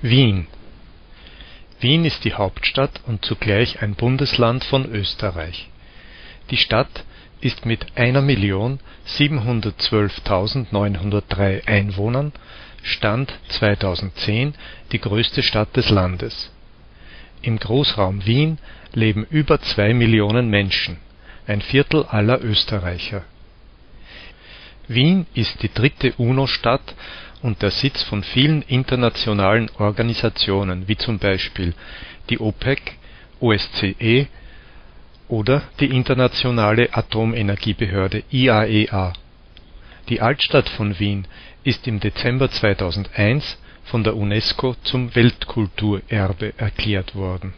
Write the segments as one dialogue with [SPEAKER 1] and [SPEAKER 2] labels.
[SPEAKER 1] Wien Wien ist die Hauptstadt und zugleich ein Bundesland von Österreich. Die Stadt ist mit 1.712.903 Einwohnern (Stand 2010) die größte Stadt des Landes. Im Großraum Wien leben über zwei Millionen Menschen, ein Viertel aller Österreicher. Wien ist die dritte UNO-Stadt und der Sitz von vielen internationalen Organisationen wie zum Beispiel die OPEC, OSZE oder die Internationale Atomenergiebehörde IAEA. Die Altstadt von Wien ist im Dezember 2001 von der UNESCO zum Weltkulturerbe erklärt worden.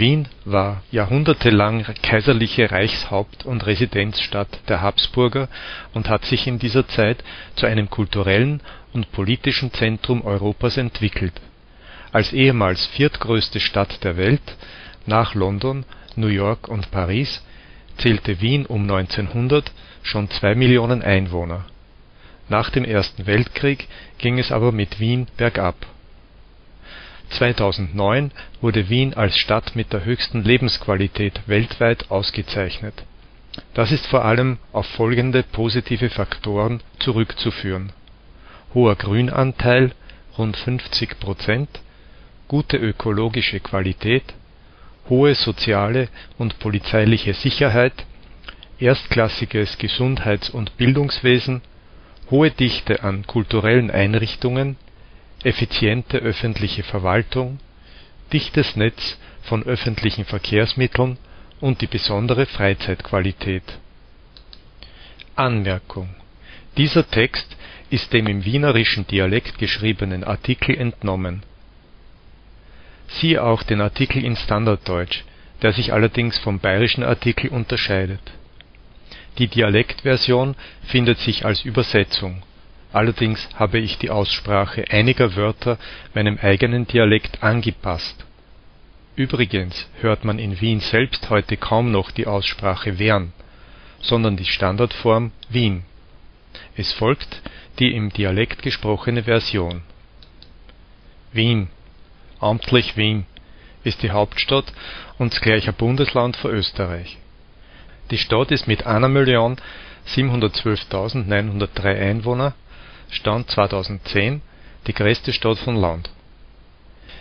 [SPEAKER 1] Wien war jahrhundertelang kaiserliche Reichshaupt und Residenzstadt der Habsburger und hat sich in dieser Zeit zu einem kulturellen und politischen Zentrum Europas entwickelt. Als ehemals viertgrößte Stadt der Welt nach London, New York und Paris zählte Wien um 1900 schon zwei Millionen Einwohner. Nach dem Ersten Weltkrieg ging es aber mit Wien bergab. 2009 wurde Wien als Stadt mit der höchsten Lebensqualität weltweit ausgezeichnet. Das ist vor allem auf folgende positive Faktoren zurückzuführen: hoher Grünanteil (rund 50% gute ökologische Qualität hohe soziale und polizeiliche Sicherheit erstklassiges Gesundheits und Bildungswesen hohe Dichte an kulturellen Einrichtungen effiziente öffentliche Verwaltung dichtes Netz von öffentlichen Verkehrsmitteln und die besondere Freizeitqualität. Anmerkung: Dieser Text ist dem im wienerischen Dialekt geschriebenen Artikel entnommen. Siehe auch den Artikel in Standarddeutsch, der sich allerdings vom bayerischen Artikel unterscheidet. Die Dialektversion findet sich als Übersetzung allerdings habe ich die Aussprache einiger Wörter meinem eigenen Dialekt angepasst. Übrigens hört man in Wien selbst heute kaum noch die Aussprache Wern, sondern die Standardform Wien. Es folgt die im Dialekt gesprochene Version. Wien (amtlich Wien) ist die Hauptstadt und zugleich ein Bundesland von Österreich. Die Stadt ist mit 1.712.903 Einwohner Stand 2010 die größte Stadt von Land.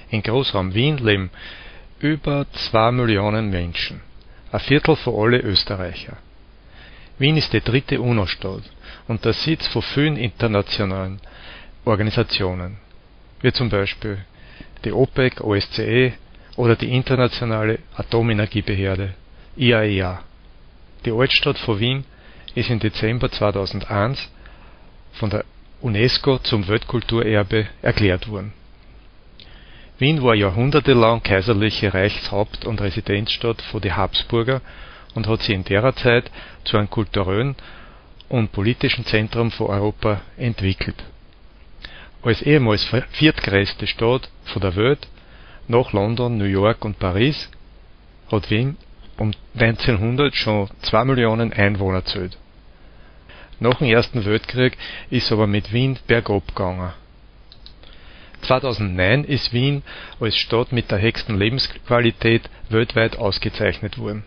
[SPEAKER 1] In Großraum Wien leben über zwei Millionen Menschen, ein Viertel von allen Österreicher. Wien ist die dritte UNO-Stadt und der Sitz von vielen internationalen Organisationen, wie zum Beispiel die OPEC, OSZE oder die Internationale Atomenergiebehörde IAEA. Die Altstadt von Wien ist im Dezember 2001 von der UNESCO zum Weltkulturerbe erklärt wurden. Wien war jahrhundertelang kaiserliche Reichshaupt und Residenzstadt den Habsburger und hat sich in derer Zeit zu einem kulturellen und politischen Zentrum von Europa entwickelt. Als ehemals viertgrößte Stadt von der Welt nach London, New York und Paris hat Wien um 1900 schon zwei Millionen Einwohner zählt nach dem Ersten Weltkrieg ist aber mit Wien bergab gegangen. 2009 ist Wien als Stadt mit der höchsten Lebensqualität weltweit ausgezeichnet worden.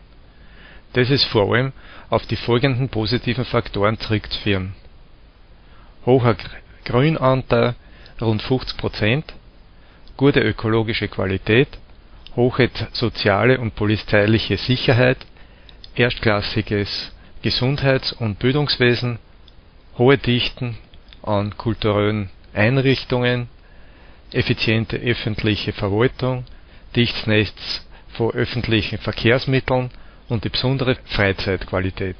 [SPEAKER 1] Das ist vor allem auf die folgenden positiven Faktoren zurückzuführen: hoher Grünanteil (rund 50% gute ökologische Qualität hohe soziale und polizeiliche Sicherheit erstklassiges Gesundheits und Bildungswesen, hohe Dichten an kulturellen Einrichtungen, effiziente öffentliche Verwaltung, dichtes Netz von öffentlichen Verkehrsmitteln und die besondere Freizeitqualität